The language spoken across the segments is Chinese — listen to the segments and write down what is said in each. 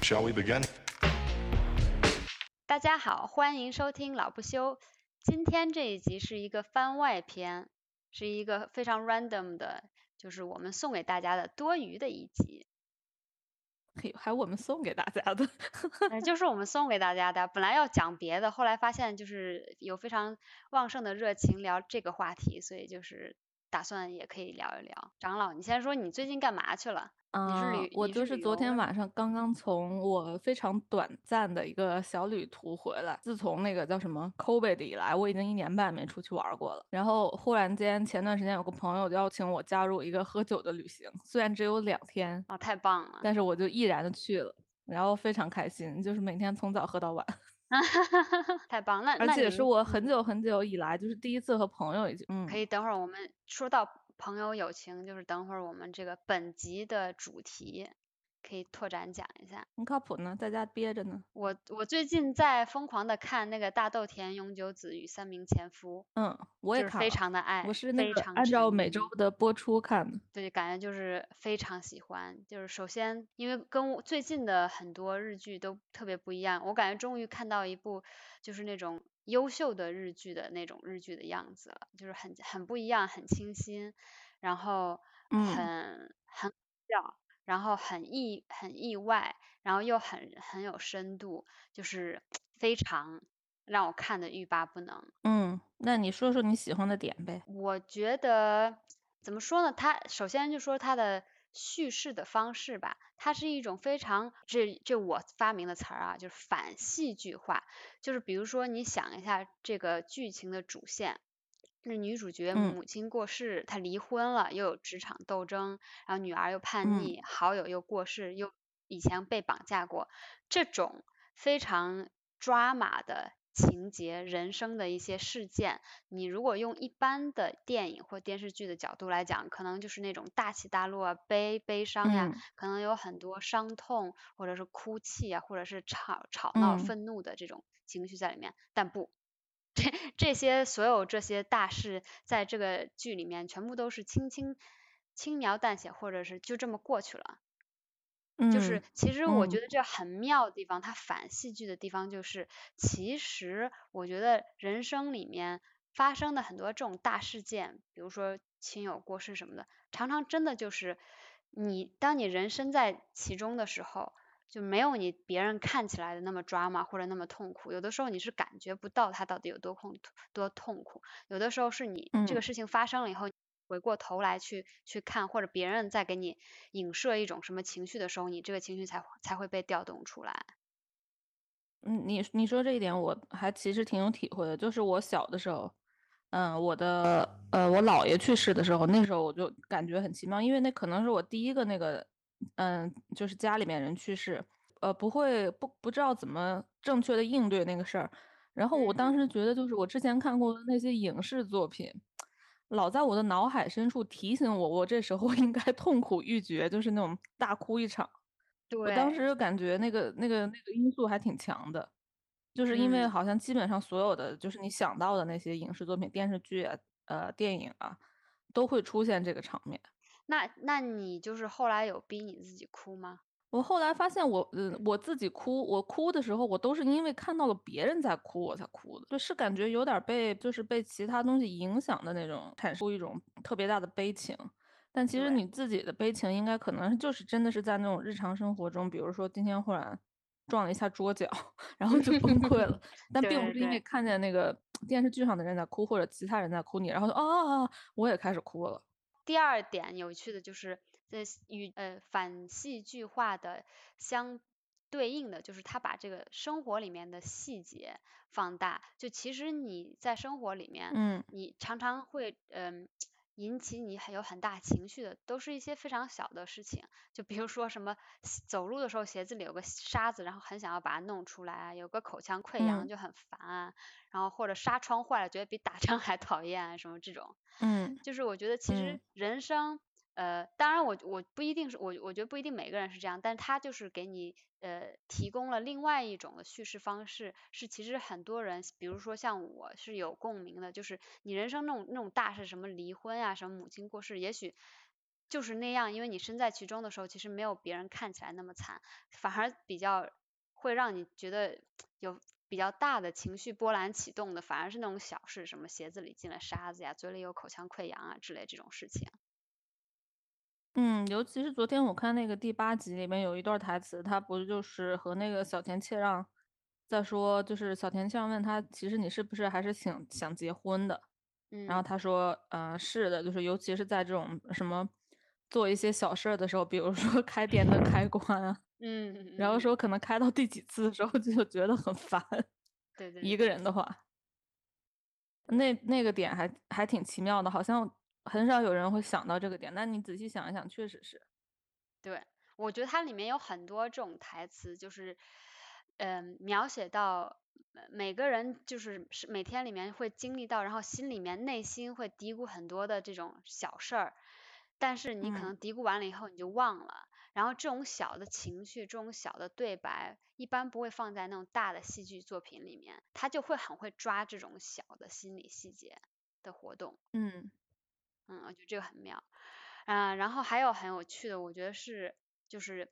Shall we begin? 大家好，欢迎收听老不休。今天这一集是一个番外篇，是一个非常 random 的，就是我们送给大家的多余的一集。嘿，还我们送给大家的，呃 就是我们送给大家的。本来要讲别的，后来发现就是有非常旺盛的热情聊这个话题，所以就是打算也可以聊一聊。长老，你先说你最近干嘛去了？啊我就是昨天晚上刚刚从我非常短暂的一个小旅途回来。自从那个叫什么 COVID 以来，我已经一年半没出去玩儿过了。然后忽然间，前段时间有个朋友邀请我加入一个喝酒的旅行，虽然只有两天，哦，太棒了！但是我就毅然的去了，然后非常开心，就是每天从早喝到晚，太棒，那而且是我很久很久以来就是第一次和朋友一起，嗯，可以等会儿我们说到朋友友情，就是等会儿我们这个本集的主题可以拓展讲一下。很靠谱呢，在家憋着呢。我我最近在疯狂的看那个大豆田永久子与三名前夫，嗯，我也就是非常的爱，我是那非常个按照每周的播出看的。对，感觉就是非常喜欢。就是首先，因为跟我最近的很多日剧都特别不一样，我感觉终于看到一部就是那种优秀的日剧的那种日剧的样子了，就是很很不一样，很清新，然后嗯很很搞笑，然后很意很意外，然后又很很有深度，就是非常让我看的欲罢不能。嗯，那你说说你喜欢的点呗？我觉得怎么说呢？它首先就说它的叙事的方式吧，它是一种非常这这我发明的词儿啊，就是反戏剧化。就是比如说你想一下这个剧情的主线。那女主角嗯。母亲过世，她离婚了，又有职场斗争，然后女儿又叛嗯。逆，好友又过世，又以前被绑架过，这种非常抓马的情节、人生的一些事件，你如果用一般的电影或电视剧的角度来讲，可能就是那种大起大落啊、悲悲伤呀，嗯。可能有很多伤痛，或者是哭泣啊，或者是吵吵闹、嗯。愤怒的这种情绪在里面，但不。这 这些所有这些大事，在这个剧里面全部都是轻轻轻描淡写，或者是就这么过去了。嗯就是嗯其实我觉嗯得这很妙的地方，它反戏剧的地方就是，其实我觉得人生里面发生的很多这种大事件，比如说亲友过世什么的，常常真的就是你当你人身在其中的时候，就没有你别人看起来的那么抓马或者那么痛苦，有的时候你是感觉不到他到底有多痛多痛苦，有的时候是你这个嗯事情发生了以后。回过头来去去看，或者别人在给你影射一种什么情绪的时候，你这个情绪才才会被调动出来。嗯，你你说这一点我还其实挺有体会的，就是我小的时候，嗯，我的呃我姥爷去世的时候，那时候我就感觉很奇妙，因为那可能是我第一个那个，嗯，就是家里面人去世，呃，不会不不知道怎么正确的应对那个事儿，然后我当嗯时觉得就是我之前看过的那些影视作品。老在我的脑海深处提醒我，我这时候 应该痛苦欲绝，就是那种大哭一场。我当，时感觉那个那个那个因素还挺强的，就是因为嗯，好像基本上所有的就是你想到的那些影视作品、电视剧啊、呃电影啊，都会出现这个场面。那那你就是后来有逼你自己哭吗？我后来发现我，嗯，我自己哭，我哭的时候，我都是因为看到了别人在哭，我才哭的，就是感觉有点儿被，就是被其他东西影响的那种，产生一种特别大的悲情。但其实，你自己的悲情，应该可能就是真的是在那种日常生活中，比如说今天忽然撞了一下桌角，然后就崩溃了，但并不是因为。看见那个电视剧上的人在哭，或者其他人在哭你，然后就啊啊啊，我也开始哭了。第二点有趣的就是，这与呃反戏剧化的相对应的，就是他把这个生活里面的细节放大。就其实你在生活里面，嗯你常常会嗯、引起你很有很大情绪的，都是一些非常小的事情。就比如说什么走路的时候鞋子里有个沙子，然后很想要把它弄出来啊，有个口腔溃疡嗯就很烦啊，然后或者纱窗坏了，觉得比打 仗还讨厌啊，什么这种。嗯就是我觉得其实嗯人生，呃，当然我我不一定是我我觉得不一定每个人是这样，但是他就是给你呃提供了另外一种的叙事方式，是其实很多人，比如说像我是有共鸣的，就是你人生那种那种大事，什么离婚啊、什么母亲过世，也许就是那样，因为你身在其中的时候，其实没有别人看起来那么惨，反而比较会让你觉得有比较大的情绪波澜启动的，反而是那种小事，什么鞋子里进了沙子呀，嘴里有口腔溃疡啊之类这种事情。嗯，尤其是昨天我看那个第八集里面有一段台词，他不就是和那个小田切让在说，就是小田切让问他，其实你是不是还是想想结婚的？然后嗯。他说，嗯、是的，就是尤其是在这种什么做一些小事儿的时候，比如说开电灯开关啊，嗯嗯然后嗯，说可能开到第几次的时候就觉得很烦，对对一个对人的话，那那个点还还挺奇妙的，好像很少有人会想到这个点，但你仔细想一想，确实是。对，我觉得它里面有很多这种台词，就是嗯、描写到。呃每个人就是是每天里面会经历到，然后心里面内心会嘀咕很多的这种小事儿，但是你可嗯能嘀咕完了以后你就忘了，然后这种小的情绪，这种小的对白，一般不会放在那种大的戏剧作品里面，他就会很会抓这种小的心理细节的活动，嗯嗯，我觉得这个很妙。啊，然后还有很有趣的，我觉得是就是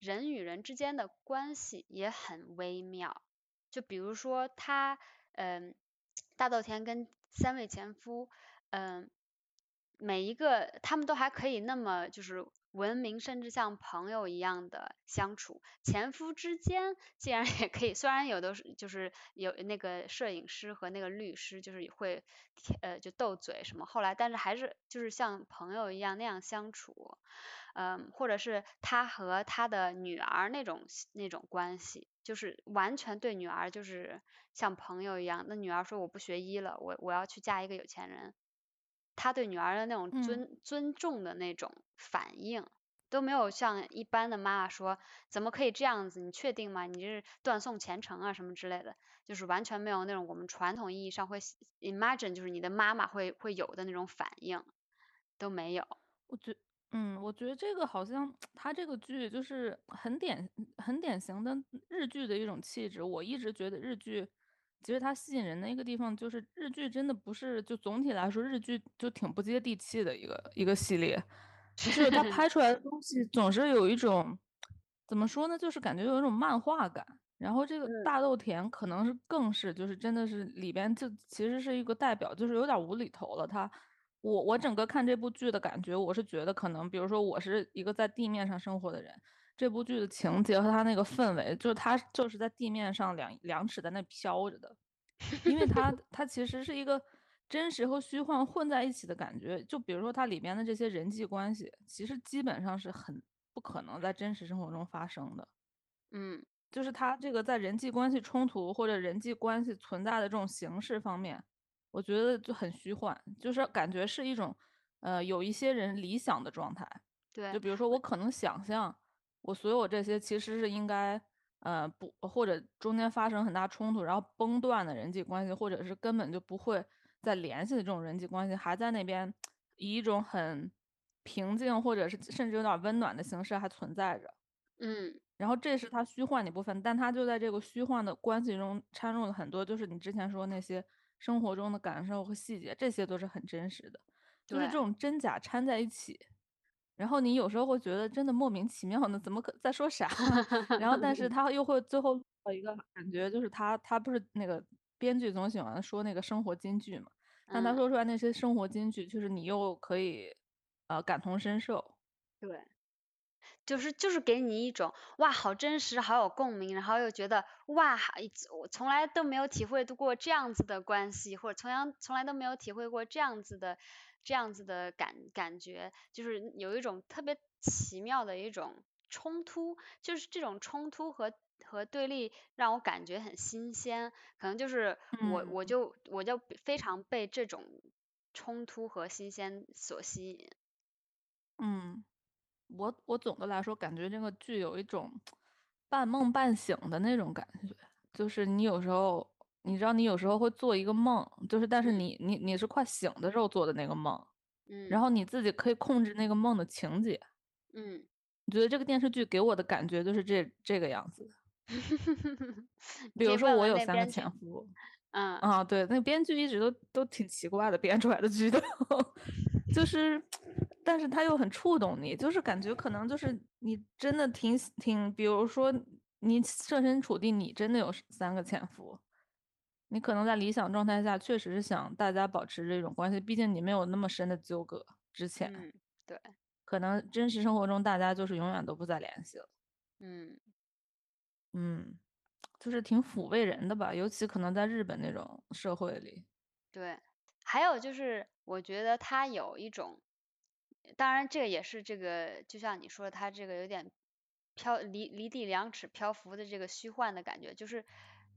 人与人之间的关系也很微妙。就比如说他，嗯，大豆田跟三位前夫，嗯，每一个他们都还可以那么就是文明，甚至像朋友一样的相处。前夫之间竟然也可以，虽然有的是就是有那个摄影师和那个律师就是会呃就斗嘴什么，后来但是还是就是像朋友一样那样相处。嗯，或者是他和他的女儿那种那种关系，就是完全对女儿就是像朋友一样。那女儿说我不学医了，我我要去嫁一个有钱人。他对女儿的那种嗯。尊尊重的那种反应，都没有像一般的妈妈说怎么可以这样子？你确定吗？你这是断送前程啊什么之类的，就是完全没有那种我们传统意义上会 imagine 就是你的妈妈会会有的那种反应，都没有。我觉嗯，我觉得这个好像他这个剧就是很典很典型的日剧的一种气质。我一直觉得日剧其实它吸引人的一个地方，就是日剧真的不是就总体来说，日剧就挺不接地气的一个一个系列。就是它拍出来的东西总是有一种怎么说呢，就是感觉有一种漫画感。然后这个嗯大豆田可能是更是，就是真的是里边就其实是一个代表，就是有点无厘头了。它我我整个看这部剧的感觉，我是觉得可能，比如说我是一个在地面上生活的人，这部剧的情节和它那个氛围，就是它就是在地面上两两尺在那飘着的，因为它 它其实是一个真实和虚幻混在一起的感觉。就比如说它里面的这些人际关系，其实基本上是很不可能在真实生活中发生的。嗯就是它这个在人际关系冲突或者人际关系存在的这种形式方面，我觉得就很虚幻，就是感觉是一种，呃，有一些人理想的状态。对就比如说，我可能想象我所有这些其实是应该，呃，不或者中间发生很大冲突，然后崩断的人际关系，或者是根本就不会再联系的这种人际关系，还在那边以一种很平静或者是甚至有点温暖的形式还存在着。嗯然后这是它虚幻的一部分，但它就在这个虚幻的关系中掺入了很多，就是你之前说那些生活中的感受和细节，这些都是很真实的，就是这种真假掺在一起。然后你有时候会觉得真的莫名其妙呢，怎么可在说啥？然后但是 他又会最后到一个感觉，就是他他不是那个编剧总喜欢说那个生活金句嘛，但他嗯说出来那些生活金句，就是你又可以呃感同身受。对。就是就是给你一种哇，好真实，好有共鸣，然后又觉得哇，我从来都没有体会过这样子的关系，或者从来从来都没有体会过这样子的这样子的感感觉，就是有一种特别奇妙的一种冲突，就是这种冲突和和对立让我感觉很新鲜，可能就是我我嗯就我就非常被这种冲突和新鲜所吸引。嗯。我我总的来说感觉这个剧有一种半梦半醒的那种感觉，就是你有时候你知道你有时候会做一个梦，就是但是嗯你你你是快醒的时候做的那个梦，嗯然嗯后你自己可以控制那个梦的情节。嗯。你觉得这个电视剧给我的感觉就是这这个样子。的 比如说我有三个前夫，嗯啊，对，那个编剧一直都都挺奇怪的，编出来的剧都 就是但是他又很触动你，就是感觉可能就是你真的挺挺，比如说你设身处地，你真的有三个前夫，你可能在理想状态下确实是想大家保持这种关系，毕竟你没有那么深的纠葛之前，嗯，对，可能真实生活中大家就是永远都不再联系了，嗯。嗯，就是挺抚慰人的吧，尤其可能在日本那种社会里，对，还有就是我觉得他有一种。当然，这个也是这个，就像你说的，他这个有点漂离离地两尺漂浮的这个虚幻的感觉，就是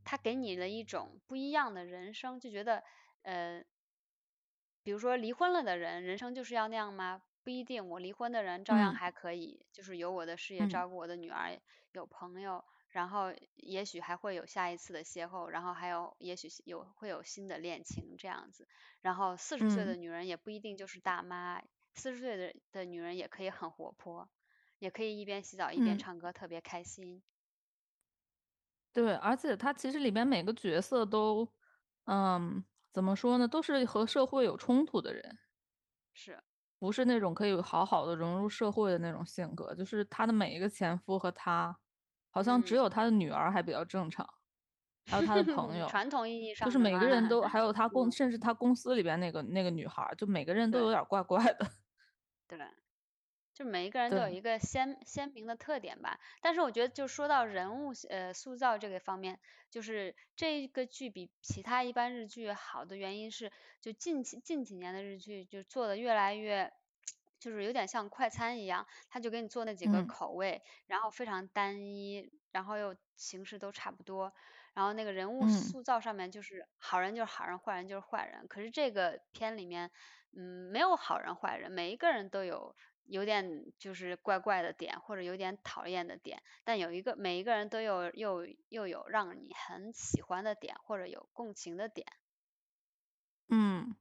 他给你了一种不一样的人生，就觉得呃，比如说离婚了的人，人生就是要那样吗？不一定，我离婚的人照样还可以，就是有我的事业，照顾我的女儿，有朋友，然后也许还会有下一次的邂逅，然后还有也许有会有新的恋情这样子，然后四十岁的女人也不一定就是大妈。四十岁的的女人也可以很活泼，也可以一边洗澡一边唱歌，特别开心。对，而且他其实里边每个角色都，嗯，怎么说呢，都是和社会有冲突的人，是，不是那种可以好好的融入社会的那种性格。就是他的每一个前夫和他，好像只有他的女儿还比较正常，还有他的朋 友，传统意义上就是每个人都，还有他公，甚至他公司里边那个那个女孩，就每个人都有点怪怪的。对，就每一个人都有一个鲜鲜明的特点吧。但是我觉得，就说到人物呃塑造这个方面，就是这个剧比其他一般日剧好的原因是，就近期近几年的日剧就做的越来越，就是有点像快餐一样，他就给你做那几个口味，然后非常单一，然后又形式都差不多，然后那个人物塑造上面就是好人就是好人，坏人就是坏人。可是这个片里面。嗯，没有好人坏人，每一个人都有有点就是怪怪的点，或者有点讨厌的点，但有一个每一个人都有又又有让你很喜欢的点，或者有共情的点。嗯，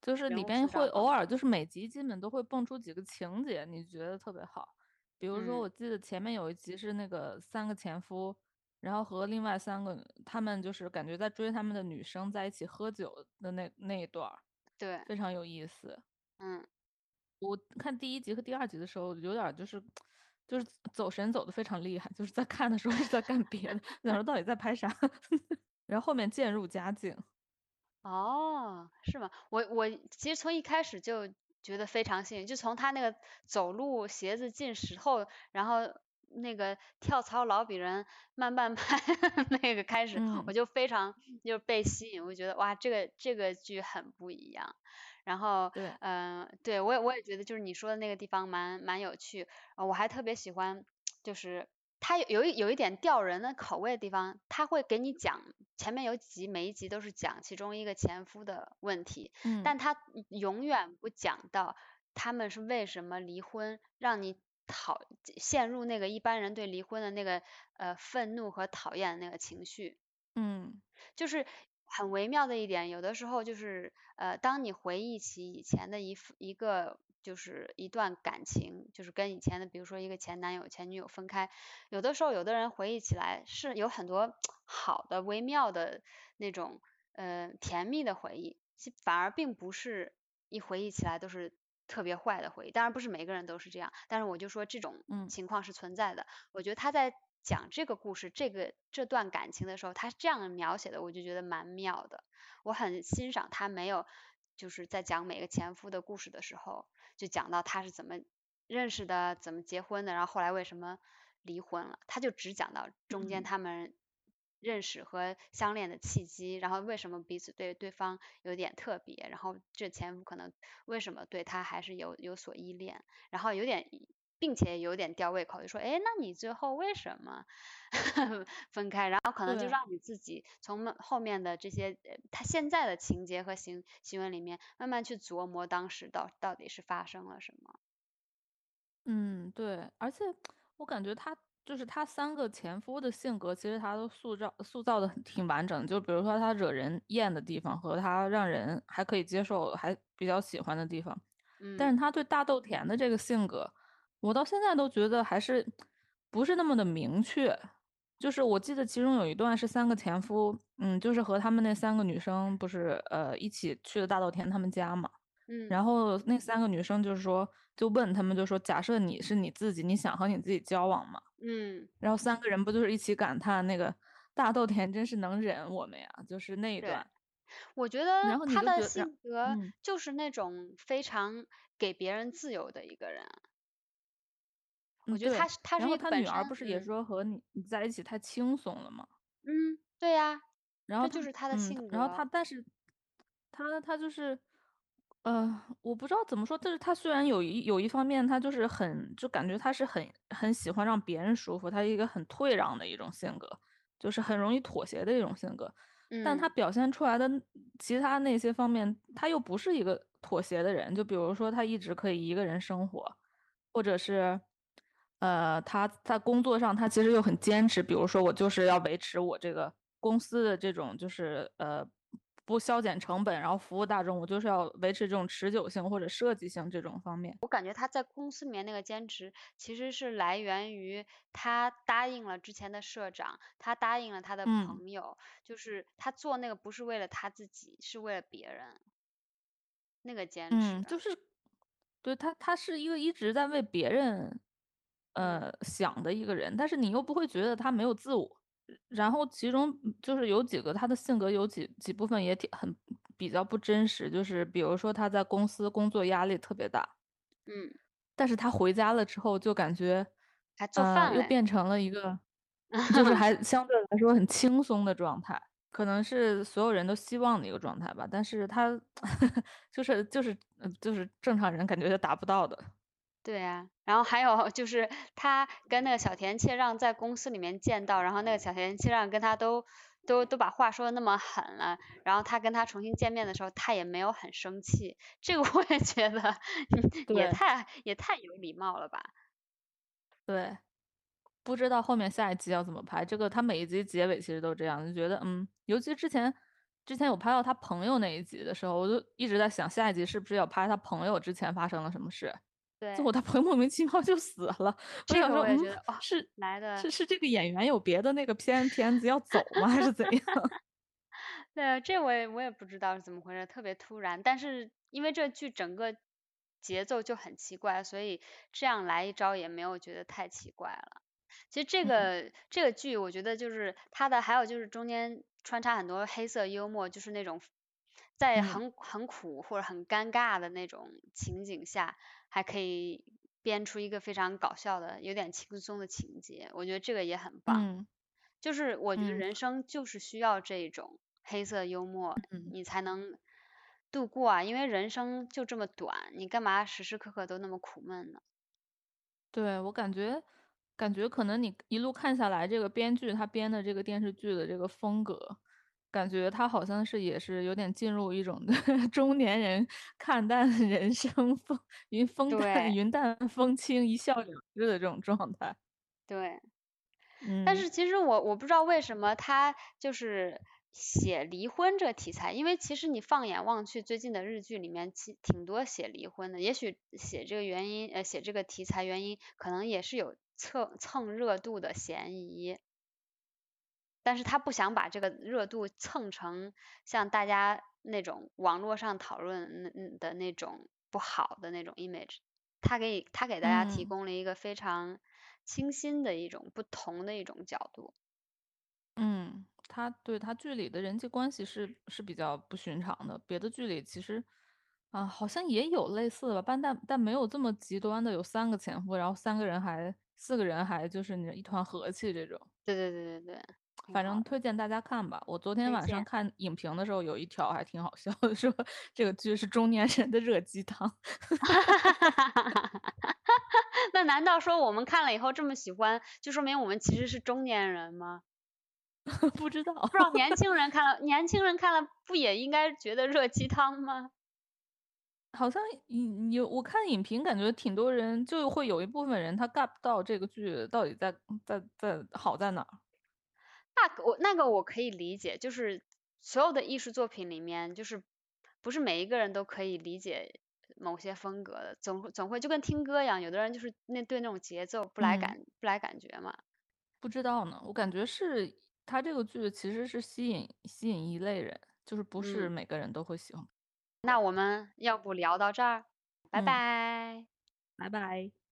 就是里边会偶尔就是每集基本都会蹦出几个情节，你觉得特别好。比如说，我记得前面有一集是那个三个前夫，然后和另外三个他们就是感觉在追他们的女生在一起喝酒的那那一段儿。对，非常有意思。嗯，我看第一集和第二集的时候，有点就是，就是走神走的非常厉害，就是在看的时候 是在干别的，想说到底在拍啥，然后后面渐入佳境。哦，是吗？我我其实从一开始就觉得非常幸运，就从他那个走路鞋子进石头，然后那个跳槽老比人慢半拍 那个开始，我就非常就是被吸引，我觉得哇，这个这个剧很不一样。然后，嗯，对我也我也觉得就是你说的那个地方蛮蛮有趣，我还特别喜欢，就是它有有一有一点吊人的口味的地方，他会给你讲前面有几集，每一集都是讲其中一个前夫的问题，嗯，但他永远不讲到他们是为什么离婚，让你讨陷入那个一般人对离婚的那个呃愤怒和讨厌的那个情绪，嗯，就是。很微妙的一点，有的时候就是，呃，当你回忆起以前的一一个就是一段感情，就是跟以前的，比如说一个前男友、前女友分开，有的时候有的人回忆起来是有很多好的、微妙的那种，呃，甜蜜的回忆，其反而并不是一回忆起来都是特别坏的回忆。当然不是每个人都是这样，但是我就说这种情况是存在的。我觉得他在。讲这个故事，这个这段感情的时候，他这样描写的，我就觉得蛮妙的。我很欣赏他没有就是在讲每个前夫的故事的时候，就讲到他是怎么认识的，怎么结婚的，然后后来为什么离婚了，他就只讲到中间他们认识和相恋的契机，然后为什么彼此对对方有点特别，然后这前夫可能为什么对他还是有有所依恋，然后有点。并且有点吊胃口，就说，哎，那你最后为什么 分开？然后可能就让你自己从后面的这些他现在的情节和行行为里面慢慢去琢磨当时到到底是发生了什么。嗯，对，而且我感觉他就是他三个前夫的性格，其实他都塑造塑造的挺完整。就比如说他惹人厌的地方和他让人还可以接受、还比较喜欢的地方。嗯。但是他对大豆田的这个性格。我到现在都觉得还是不是那么的明确，就是我记得其中有一段是三个前夫，嗯，就是和他们那三个女生不是呃一起去的大豆田他们家嘛，嗯然后那三个女生就是说，就问他们就说，假设你是你自己，你想和你自己交往吗？嗯，然后三个人不就是一起感叹那个大豆田真是能忍我们呀，就是那一段。我觉得他的性格嗯就是那种非常给别人自由的一个人。我觉得他是他是然后一个他女儿不是也嗯说和你你在一起太轻松了吗？嗯，对呀，然后就是他的嗯，性然后他。但是他他就是，呃，我不知道怎么说，但是他虽然有一有一方面，他就是很就感觉他是很很喜欢让别人舒服，他一个很退让的一种性格，就是很容易妥协的一种性格。但他嗯表现出来的其他那些方面，他又不是一个妥协的人。就比如说，他一直可以一个人生活，或者是，呃，他在工作上他其实又很坚持。比如说，我就是要维持我这个公司的这种就是呃不削减成本，然后服务大众，我就是要维持这种持久性或者设计性这种方面。我感觉他在公司里面那个坚持，其实是来源于他答应了之前的社长，他答应了他的嗯朋友，就是他做那个不是为了他自己，是为了别人，那个坚持。嗯，就是对他，他是一个一直在为别人，嗯呃，想的一个人，但是你又不会觉得他没有自我。然后其中嗯就是有几个他的性格有几几部分也挺很比较不真实，就是比如说他在公司工作压力特别大，嗯，但是他回家了之后就感觉，还做呃，饭嘞。又变成了一个，就是还 相对来说很轻松的状态，可能是所有人都希望的一个状态吧。但是他 就是就是呃就是正常人感觉就达不到的。对呀、然后还有就是他跟那个小田切让在公司里面见到，然后那个小田切让跟他都都都把话说的那么狠了，然后他跟他重新见面的时候，他也没有很生气，这个我也觉得也太也太有礼貌了吧。对，不知道后面下一集要怎么拍。这个他每一集结尾其实都这样，就觉得嗯，尤其之前之前有拍到他朋友那一集的时候，我就一直在想下一集是不是要拍他朋友之前发生了什么事。对结，果他朋友莫名其妙就死了。我这个想说，嗯我也觉得哦，是来的是是这个演员有别的那个片片子要走吗？还是怎样？对啊，这我也我也不知道是怎么回事，特别突然。但是因为这剧整个节奏就很奇怪，所以这样来一招也没有觉得太奇怪了。其实这嗯个这个剧，我觉得就是它的，还有就是中间穿插很多黑色幽默，就是那种在嗯很很苦或者很尴尬的那种情景下，还可以编出一个非常搞笑的、有点轻松的情节，我觉得这个也很棒。嗯就是我觉得嗯人生就是需要这种黑色幽默，嗯你才能度过啊，因为人生就这么短，你干嘛时时刻刻都那么苦闷呢？对，我感觉感觉可能你一路看下来，这个编剧他编的这个电视剧的这个风格，感觉他好像是也是有点进入一种 中年人看淡人生风云风淡对云淡风轻，一笑了之的这种状态。对，嗯但是其实我我不知道为什么他就是写离婚这个题材，因为其实你放眼望去，最近的日剧里面其挺多写离婚的，也许写这个原因，呃，写这个题材原因，可能也是有蹭蹭热度的嫌疑。但是他不想把这个热度蹭成像大家那种网络上讨论那嗯的那种不好的那种 image，他给他给大家提嗯供了一个非常清新的一种不同的一种角度。嗯，他对他剧里的人际关系是是比较不寻常的，别的剧里其实啊好像也有类似的吧，但但但没有这么极端的，有三个前夫，然后三个人还四个人还就是你一团和气这种。对对对对对，挺反。正推荐大家看吧。我昨天晚上看影评的时候，有一条还挺好笑的，说这个剧是中年人的热鸡汤。那难道说我们看了以后这么喜欢，就说明我们其实是中年人吗？不知道，不知道年轻人看了，年轻人看了不也应该觉得热鸡汤吗？好像你有我看影评，感觉挺多人就会有一部分人他 get 不到这个剧到底在在在好在哪儿。那个我那个我可以理解，就是所有的艺术作品里面，就是不是每一个人都可以理解某些风格的，总会总会就跟听歌一样，有的人就是那对那种节奏不来嗯感、不来感觉嘛。不知道呢，我感觉是他这个剧其实是吸引吸引一类人，就是不是嗯每个人都会喜欢。那我们要不聊到这儿，拜嗯拜。拜拜。